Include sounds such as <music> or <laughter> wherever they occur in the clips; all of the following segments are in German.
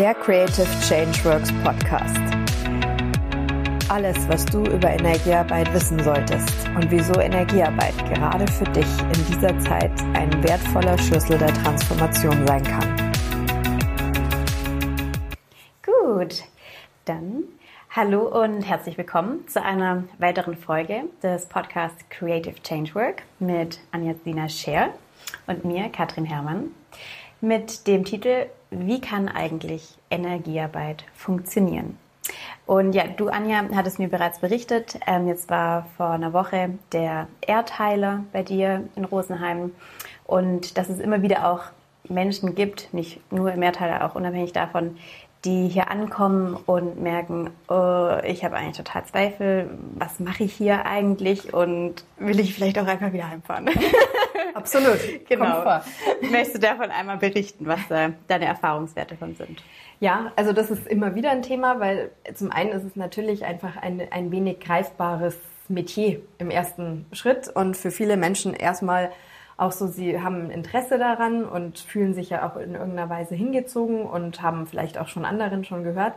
der Creative Changeworks Podcast. Alles, was du über Energiearbeit wissen solltest und wieso Energiearbeit gerade für dich in dieser Zeit ein wertvoller Schlüssel der Transformation sein kann. Gut, dann hallo und herzlich willkommen zu einer weiteren Folge des Podcasts Creative Changework mit Anja Sina Scher und mir, Katrin Herrmann, mit dem Titel Wie kann eigentlich Energiearbeit funktionieren? Und ja, du, Anja, hattest mir bereits berichtet, ähm, jetzt war vor einer Woche der Erdheiler bei dir in Rosenheim und dass es immer wieder auch Menschen gibt, nicht nur im Erdheiler, auch unabhängig davon, die hier ankommen und merken, oh, ich habe eigentlich total Zweifel, was mache ich hier eigentlich und will ich vielleicht auch einfach wieder heimfahren. <laughs> Absolut, <laughs> genau. <laughs> Möchtest du davon einmal berichten, was äh, deine Erfahrungswerte davon sind? Ja, also das ist immer wieder ein Thema, weil zum einen ist es natürlich einfach ein, ein wenig greifbares Metier im ersten Schritt und für viele Menschen erstmal auch so, sie haben Interesse daran und fühlen sich ja auch in irgendeiner Weise hingezogen und haben vielleicht auch schon anderen schon gehört.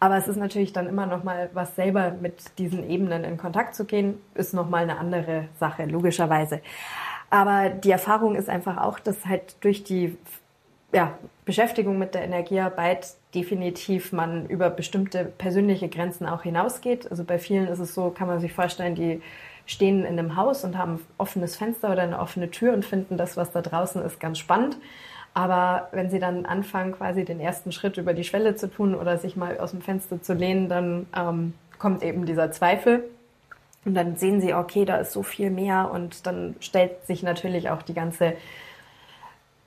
Aber es ist natürlich dann immer noch mal was selber mit diesen Ebenen in Kontakt zu gehen, ist noch mal eine andere Sache logischerweise. Aber die Erfahrung ist einfach auch, dass halt durch die ja, Beschäftigung mit der Energiearbeit definitiv man über bestimmte persönliche Grenzen auch hinausgeht. Also bei vielen ist es so, kann man sich vorstellen, die stehen in einem Haus und haben ein offenes Fenster oder eine offene Tür und finden das, was da draußen ist, ganz spannend. Aber wenn sie dann anfangen, quasi den ersten Schritt über die Schwelle zu tun oder sich mal aus dem Fenster zu lehnen, dann ähm, kommt eben dieser Zweifel. Und dann sehen sie, okay, da ist so viel mehr und dann stellt sich natürlich auch die ganze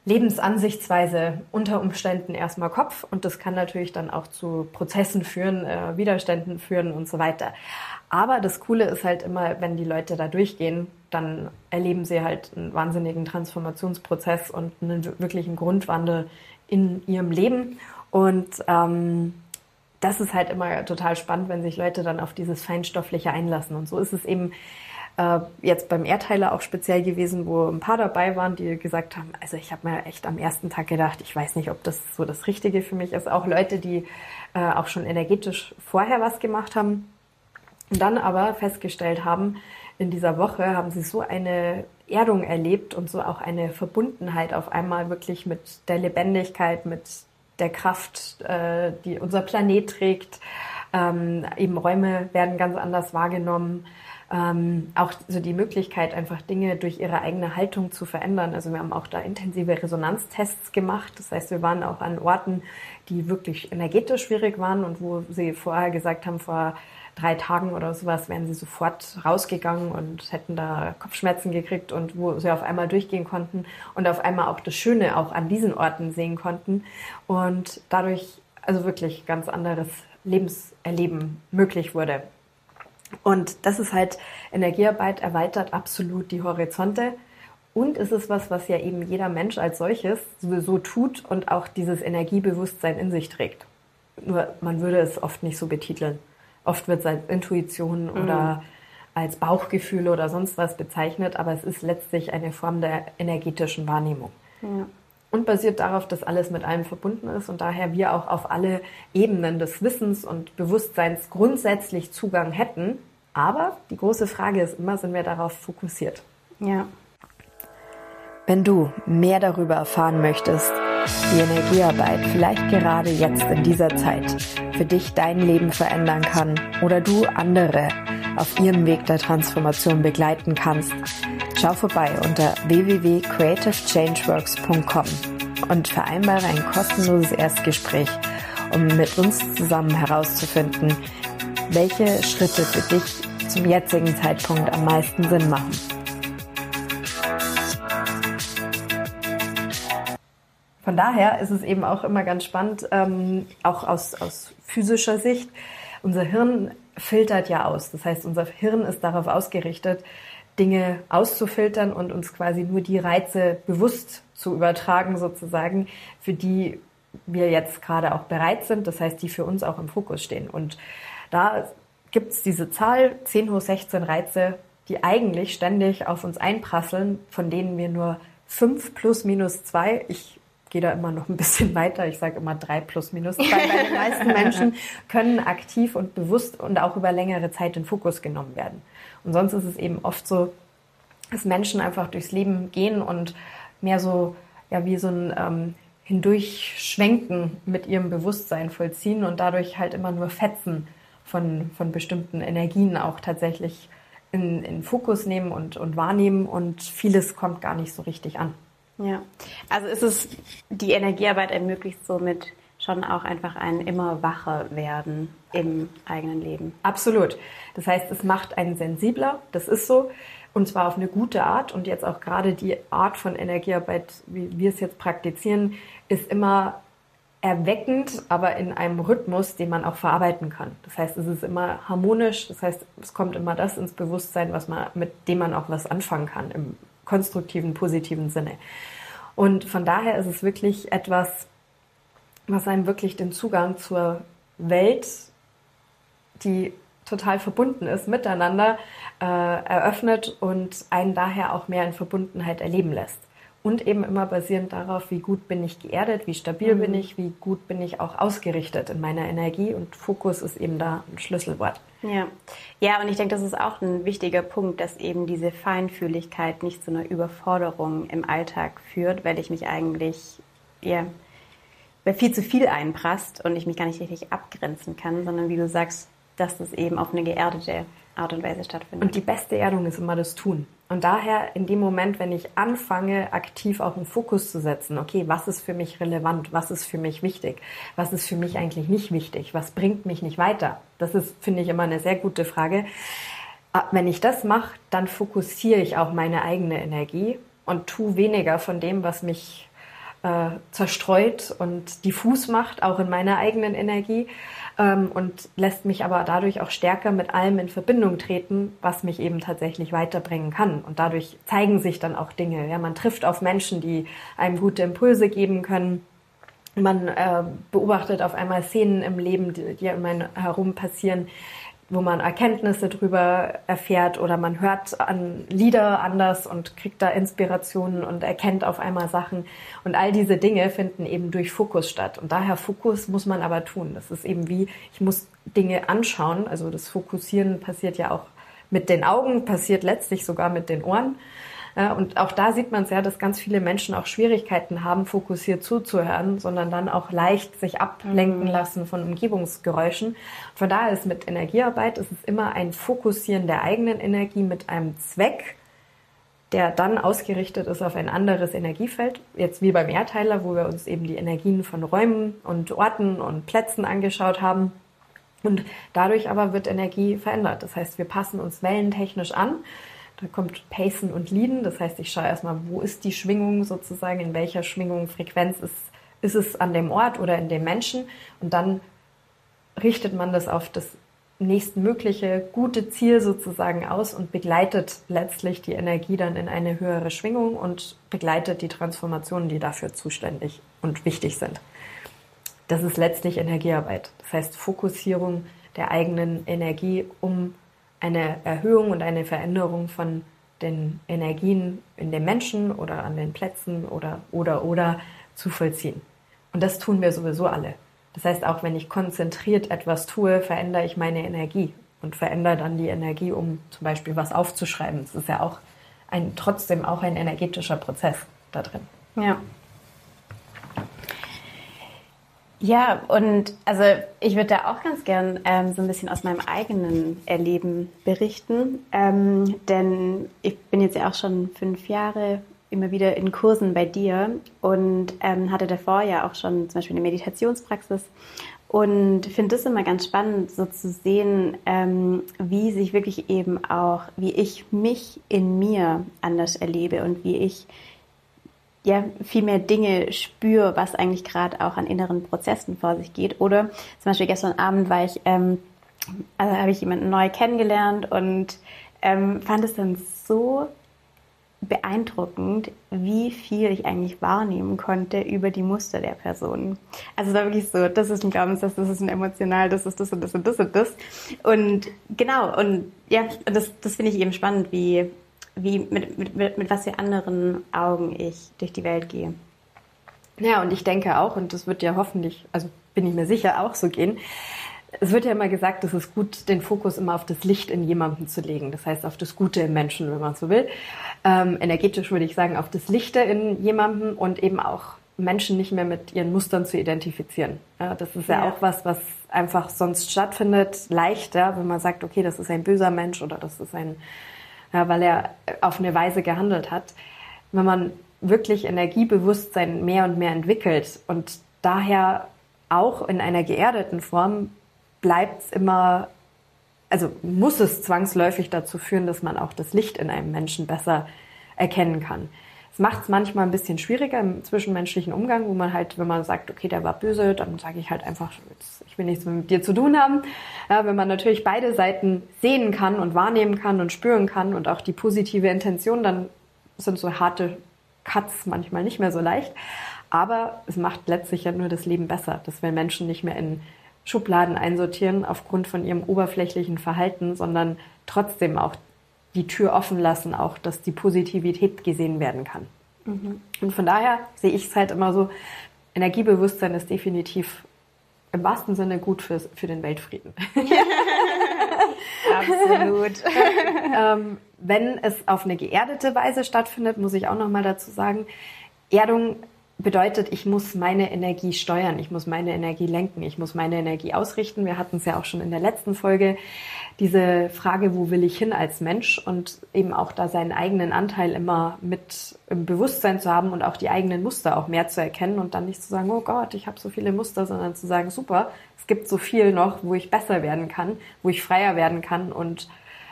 Lebensansichtsweise unter Umständen erstmal Kopf und das kann natürlich dann auch zu Prozessen führen, äh, Widerständen führen und so weiter. Aber das Coole ist halt immer, wenn die Leute da durchgehen, dann erleben sie halt einen wahnsinnigen Transformationsprozess und einen wirklichen Grundwandel in ihrem Leben. Und ähm, das ist halt immer total spannend, wenn sich Leute dann auf dieses Feinstoffliche einlassen. Und so ist es eben äh, jetzt beim Erdteiler auch speziell gewesen, wo ein paar dabei waren, die gesagt haben, also ich habe mir echt am ersten Tag gedacht, ich weiß nicht, ob das so das Richtige für mich ist. Auch Leute, die äh, auch schon energetisch vorher was gemacht haben und dann aber festgestellt haben, in dieser Woche haben sie so eine Erdung erlebt und so auch eine Verbundenheit auf einmal wirklich mit der Lebendigkeit, mit der Kraft, äh, die unser Planet trägt. Ähm, eben Räume werden ganz anders wahrgenommen. Ähm, auch so die Möglichkeit, einfach Dinge durch ihre eigene Haltung zu verändern. Also wir haben auch da intensive Resonanztests gemacht. Das heißt, wir waren auch an Orten, die wirklich energetisch schwierig waren und wo sie vorher gesagt haben, vor drei Tagen oder sowas wären sie sofort rausgegangen und hätten da Kopfschmerzen gekriegt und wo sie auf einmal durchgehen konnten und auf einmal auch das Schöne auch an diesen Orten sehen konnten und dadurch also wirklich ganz anderes Lebenserleben möglich wurde. Und das ist halt, Energiearbeit erweitert absolut die Horizonte. Und es ist was, was ja eben jeder Mensch als solches sowieso tut und auch dieses Energiebewusstsein in sich trägt. Nur man würde es oft nicht so betiteln. Oft wird es als Intuition mhm. oder als Bauchgefühl oder sonst was bezeichnet, aber es ist letztlich eine Form der energetischen Wahrnehmung. Ja. Und basiert darauf, dass alles mit allem verbunden ist und daher wir auch auf alle Ebenen des Wissens und Bewusstseins grundsätzlich Zugang hätten. Aber die große Frage ist immer, sind wir darauf fokussiert? Ja. Wenn du mehr darüber erfahren möchtest, wie Energiearbeit vielleicht gerade jetzt in dieser Zeit für dich dein Leben verändern kann oder du andere auf ihrem Weg der Transformation begleiten kannst, schau vorbei unter www.creativechangeworks.com und vereinbare ein kostenloses Erstgespräch, um mit uns zusammen herauszufinden, welche Schritte für dich zum jetzigen Zeitpunkt am meisten Sinn machen. Von daher ist es eben auch immer ganz spannend, ähm, auch aus, aus physischer Sicht. Unser Hirn filtert ja aus. Das heißt, unser Hirn ist darauf ausgerichtet, Dinge auszufiltern und uns quasi nur die Reize bewusst zu übertragen, sozusagen, für die wir jetzt gerade auch bereit sind. Das heißt, die für uns auch im Fokus stehen. Und da gibt es diese Zahl 10 hoch 16 Reize, die eigentlich ständig auf uns einprasseln, von denen wir nur 5 plus minus 2, ich gehe da immer noch ein bisschen weiter. Ich sage immer drei plus minus zwei. Bei den meisten Menschen <laughs> können aktiv und bewusst und auch über längere Zeit in Fokus genommen werden. Und sonst ist es eben oft so, dass Menschen einfach durchs Leben gehen und mehr so, ja, wie so ein ähm, Hindurchschwenken mit ihrem Bewusstsein vollziehen und dadurch halt immer nur Fetzen von, von bestimmten Energien auch tatsächlich in, in Fokus nehmen und, und wahrnehmen und vieles kommt gar nicht so richtig an. Ja, also ist es, die Energiearbeit ermöglicht somit schon auch einfach ein immer wacher werden im eigenen Leben. Absolut. Das heißt, es macht einen sensibler, das ist so, und zwar auf eine gute Art. Und jetzt auch gerade die Art von Energiearbeit, wie wir es jetzt praktizieren, ist immer erweckend, aber in einem Rhythmus, den man auch verarbeiten kann. Das heißt, es ist immer harmonisch, das heißt, es kommt immer das ins Bewusstsein, was man, mit dem man auch was anfangen kann, im konstruktiven, positiven Sinne. Und von daher ist es wirklich etwas, was einem wirklich den Zugang zur Welt, die total verbunden ist, miteinander äh, eröffnet und einen daher auch mehr in Verbundenheit erleben lässt. Und eben immer basierend darauf, wie gut bin ich geerdet, wie stabil mhm. bin ich, wie gut bin ich auch ausgerichtet in meiner Energie. Und Fokus ist eben da ein Schlüsselwort. Ja, ja und ich denke, das ist auch ein wichtiger Punkt, dass eben diese Feinfühligkeit nicht zu einer Überforderung im Alltag führt, weil ich mich eigentlich, ja, weil viel zu viel einprasst und ich mich gar nicht richtig abgrenzen kann, sondern wie du sagst, dass das eben auf eine geerdete Art und Weise stattfindet. Und die beste Erdung ist immer das Tun. Und daher in dem Moment, wenn ich anfange, aktiv auch einen Fokus zu setzen, okay, was ist für mich relevant, was ist für mich wichtig, was ist für mich eigentlich nicht wichtig, was bringt mich nicht weiter, das ist, finde ich, immer eine sehr gute Frage. Ah, wenn ich das mache, dann fokussiere ich auch meine eigene Energie und tue weniger von dem, was mich äh, zerstreut und diffus macht, auch in meiner eigenen Energie ähm, und lässt mich aber dadurch auch stärker mit allem in Verbindung treten, was mich eben tatsächlich weiterbringen kann. Und dadurch zeigen sich dann auch Dinge. Ja, man trifft auf Menschen, die einem gute Impulse geben können. Man äh, beobachtet auf einmal Szenen im Leben, die, die um einen herum passieren, wo man Erkenntnisse drüber erfährt oder man hört an Lieder anders und kriegt da Inspirationen und erkennt auf einmal Sachen. Und all diese Dinge finden eben durch Fokus statt. Und daher Fokus muss man aber tun. Das ist eben wie, ich muss Dinge anschauen. Also das Fokussieren passiert ja auch mit den Augen, passiert letztlich sogar mit den Ohren. Ja, und auch da sieht man es ja, dass ganz viele Menschen auch Schwierigkeiten haben, fokussiert zuzuhören, sondern dann auch leicht sich ablenken mhm. lassen von Umgebungsgeräuschen. Von daher ist mit Energiearbeit ist es immer ein Fokussieren der eigenen Energie mit einem Zweck, der dann ausgerichtet ist auf ein anderes Energiefeld. Jetzt wie beim Erdteiler, wo wir uns eben die Energien von Räumen und Orten und Plätzen angeschaut haben. Und dadurch aber wird Energie verändert. Das heißt, wir passen uns wellentechnisch an da kommt Pacen und Leaden. Das heißt, ich schaue erstmal, wo ist die Schwingung sozusagen, in welcher Schwingung, Frequenz ist, ist es an dem Ort oder in dem Menschen. Und dann richtet man das auf das nächstmögliche gute Ziel sozusagen aus und begleitet letztlich die Energie dann in eine höhere Schwingung und begleitet die Transformationen, die dafür zuständig und wichtig sind. Das ist letztlich Energiearbeit. Das heißt Fokussierung der eigenen Energie, um eine Erhöhung und eine Veränderung von den Energien in den Menschen oder an den Plätzen oder oder oder zu vollziehen. Und das tun wir sowieso alle. Das heißt, auch wenn ich konzentriert etwas tue, verändere ich meine Energie und verändere dann die Energie, um zum Beispiel was aufzuschreiben. Das ist ja auch ein, trotzdem auch ein energetischer Prozess da drin. Ja, ja, und also ich würde da auch ganz gern ähm, so ein bisschen aus meinem eigenen Erleben berichten, ähm, denn ich bin jetzt ja auch schon fünf Jahre immer wieder in Kursen bei dir und ähm, hatte davor ja auch schon zum Beispiel eine Meditationspraxis und finde es immer ganz spannend, so zu sehen, ähm, wie sich wirklich eben auch, wie ich mich in mir anders erlebe und wie ich ja viel mehr Dinge spüre, was eigentlich gerade auch an inneren Prozessen vor sich geht. Oder zum Beispiel gestern Abend war ich, ähm, also habe ich jemanden neu kennengelernt und ähm, fand es dann so beeindruckend, wie viel ich eigentlich wahrnehmen konnte über die Muster der Person. Also es war wirklich so, das ist ein Glaubenssatz, das ist ein emotional, das ist das und das und das und das. Und genau, und ja, das, das finde ich eben spannend, wie wie, mit, mit, mit, mit was für anderen Augen ich durch die Welt gehe. Ja, und ich denke auch, und das wird ja hoffentlich, also bin ich mir sicher, auch so gehen. Es wird ja immer gesagt, es ist gut, den Fokus immer auf das Licht in jemandem zu legen. Das heißt, auf das Gute im Menschen, wenn man so will. Ähm, energetisch würde ich sagen, auf das Lichte in jemandem und eben auch Menschen nicht mehr mit ihren Mustern zu identifizieren. Ja, das ist ja, ja, auch was, was einfach sonst stattfindet, leicht, ja, wenn man sagt, okay, das ist ein böser Mensch oder das ist ein, ja, weil er auf eine Weise gehandelt hat. Wenn man wirklich Energiebewusstsein mehr und mehr entwickelt und daher auch in einer geerdeten Form bleibt es immer, also muss es zwangsläufig dazu führen, dass man auch das Licht in einem Menschen besser erkennen kann. Es macht es manchmal ein bisschen schwieriger im zwischenmenschlichen Umgang, wo man halt, wenn man sagt, okay, der war böse, dann sage ich halt einfach, ich will nichts mit dir zu tun haben. Ja, wenn man natürlich beide Seiten sehen kann und wahrnehmen kann und spüren kann und auch die positive Intention, dann sind so harte Cuts manchmal nicht mehr so leicht. Aber es macht letztlich ja nur das Leben besser, dass wir Menschen nicht mehr in Schubladen einsortieren aufgrund von ihrem oberflächlichen Verhalten, sondern trotzdem auch die Tür offen lassen, auch dass die Positivität gesehen werden kann. Mhm. Und von daher sehe ich es halt immer so, Energiebewusstsein ist definitiv im wahrsten Sinne gut für, für den Weltfrieden. <laughs> Absolut. <laughs> ähm, wenn es auf eine geerdete Weise stattfindet, muss ich auch noch mal dazu sagen, Erdung bedeutet, ich muss meine Energie steuern, ich muss meine Energie lenken, ich muss meine Energie ausrichten. Wir hatten es ja auch schon in der letzten Folge, diese Frage, wo will ich hin als Mensch? Und eben auch da seinen eigenen Anteil immer mit im Bewusstsein zu haben und auch die eigenen Muster auch mehr zu erkennen und dann nicht zu sagen, oh Gott, ich habe so viele Muster, sondern zu sagen, super, es gibt so viel noch, wo ich besser werden kann, wo ich freier werden kann und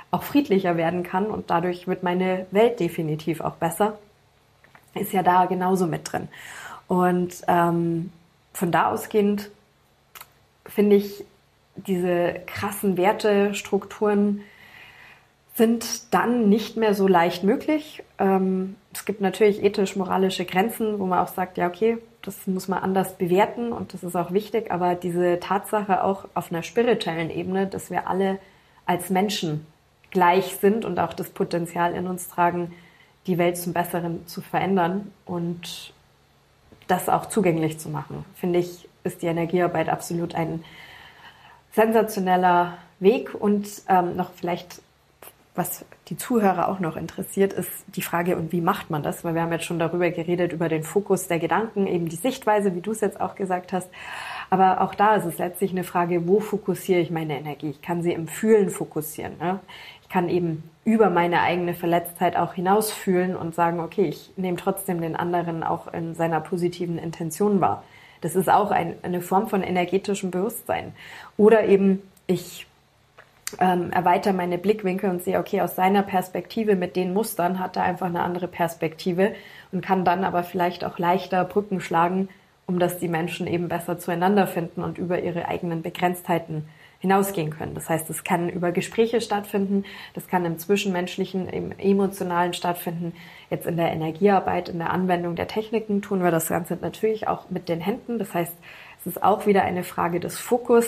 auch friedlicher werden kann. Und dadurch wird meine Welt definitiv auch besser ist ja da genauso mit drin. Und ähm, von da ausgehend finde ich, diese krassen Wertestrukturen sind dann nicht mehr so leicht möglich. Ähm, es gibt natürlich ethisch-moralische Grenzen, wo man auch sagt, ja, okay, das muss man anders bewerten und das ist auch wichtig, aber diese Tatsache auch auf einer spirituellen Ebene, dass wir alle als Menschen gleich sind und auch das Potenzial in uns tragen, die Welt zum Besseren zu verändern und das auch zugänglich zu machen. Finde ich, ist die Energiearbeit absolut ein sensationeller Weg und ähm, noch vielleicht, was die Zuhörer auch noch interessiert, ist die Frage, und wie macht man das? Weil wir haben jetzt schon darüber geredet, über den Fokus der Gedanken, eben die Sichtweise, wie du es jetzt auch gesagt hast. Aber auch da ist es letztlich eine Frage, wo fokussiere ich meine Energie? Ich kann sie im Fühlen fokussieren. Ne? Ich kann eben über meine eigene Verletztheit auch hinausfühlen und sagen, okay, ich nehme trotzdem den anderen auch in seiner positiven Intention wahr. Das ist auch ein, eine Form von energetischem Bewusstsein. Oder eben ich ähm, erweitere meine Blickwinkel und sehe, okay, aus seiner Perspektive mit den Mustern hat er einfach eine andere Perspektive und kann dann aber vielleicht auch leichter Brücken schlagen, um dass die Menschen eben besser zueinander finden und über ihre eigenen Begrenztheiten hinausgehen können. Das heißt, es kann über Gespräche stattfinden, das kann im Zwischenmenschlichen, im Emotionalen stattfinden. Jetzt in der Energiearbeit, in der Anwendung der Techniken tun wir das Ganze natürlich auch mit den Händen. Das heißt, es ist auch wieder eine Frage des Fokus,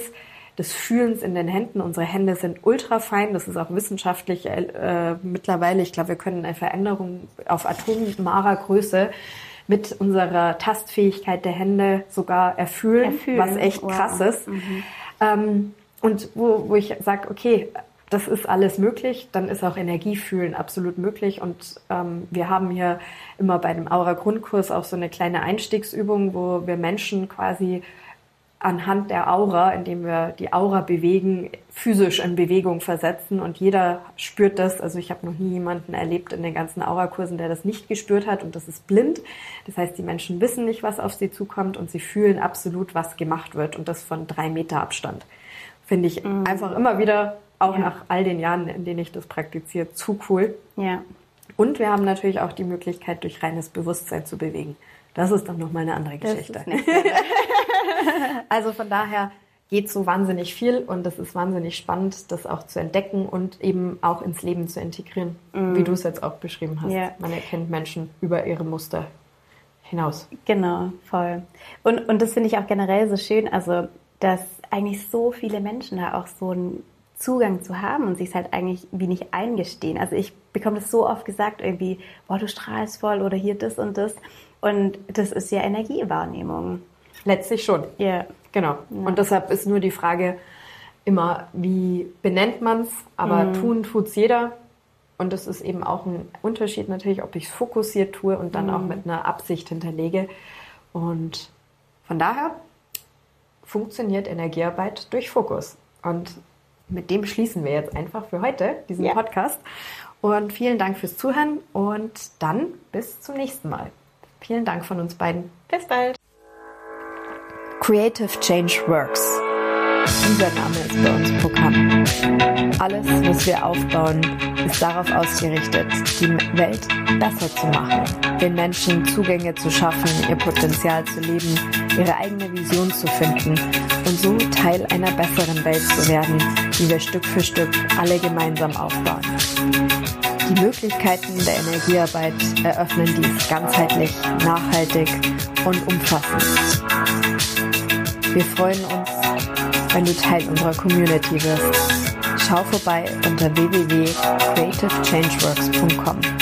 des Fühlens in den Händen. Unsere Hände sind ultra fein. Das ist auch wissenschaftlich äh, mittlerweile. Ich glaube, wir können eine Veränderung auf atomarer Größe mit unserer Tastfähigkeit der Hände sogar erfüllen, erfüllen. was echt wow. krass ist. Mhm. Ähm, und wo, wo ich sage, okay, das ist alles möglich, dann ist auch Energiefühlen absolut möglich. Und ähm, wir haben hier immer bei dem Aura-Grundkurs auch so eine kleine Einstiegsübung, wo wir Menschen quasi anhand der Aura, indem wir die Aura bewegen, physisch in Bewegung versetzen und jeder spürt das. Also ich habe noch nie jemanden erlebt in den ganzen Aura-Kursen, der das nicht gespürt hat und das ist blind. Das heißt, die Menschen wissen nicht, was auf sie zukommt und sie fühlen absolut, was gemacht wird und das von drei Meter Abstand. Finde ich mhm. einfach immer wieder, auch ja. nach all den Jahren, in denen ich das praktiziere, zu cool. Ja. Und wir haben natürlich auch die Möglichkeit, durch reines Bewusstsein zu bewegen. Das ist dann nochmal eine andere Geschichte. <laughs> <laughs> also von daher geht so wahnsinnig viel und es ist wahnsinnig spannend, das auch zu entdecken und eben auch ins Leben zu integrieren, mm. wie du es jetzt auch beschrieben hast. Yeah. Man erkennt Menschen über ihre Muster hinaus. Genau, voll. Und, und das finde ich auch generell so schön, also dass eigentlich so viele Menschen da auch so einen Zugang zu haben und sich es halt eigentlich wie nicht eingestehen. Also ich bekomme das so oft gesagt, irgendwie, boah, du strahlst voll oder hier das und das. Und das ist ja Energiewahrnehmung. Letztlich schon. Ja. Genau. Und deshalb ist nur die Frage immer, wie benennt man es, aber Mhm. tun tut's jeder. Und das ist eben auch ein Unterschied natürlich, ob ich es fokussiert tue und dann auch Mhm. mit einer Absicht hinterlege. Und von daher funktioniert Energiearbeit durch Fokus. Und mit dem schließen wir jetzt einfach für heute diesen Ja. Podcast. Und vielen Dank fürs Zuhören und dann bis zum nächsten Mal. Vielen Dank von uns beiden. Bis bald. Creative Change Works. Dieser Name ist bei uns Programm. Alles, was wir aufbauen, ist darauf ausgerichtet, die Welt besser zu machen, den Menschen Zugänge zu schaffen, ihr Potenzial zu leben, ihre eigene Vision zu finden und so Teil einer besseren Welt zu werden, die wir Stück für Stück alle gemeinsam aufbauen. Die Möglichkeiten der Energiearbeit eröffnen dies ganzheitlich, nachhaltig und umfassend. Wir freuen uns, wenn du Teil unserer Community wirst. Schau vorbei unter www.creativechangeworks.com.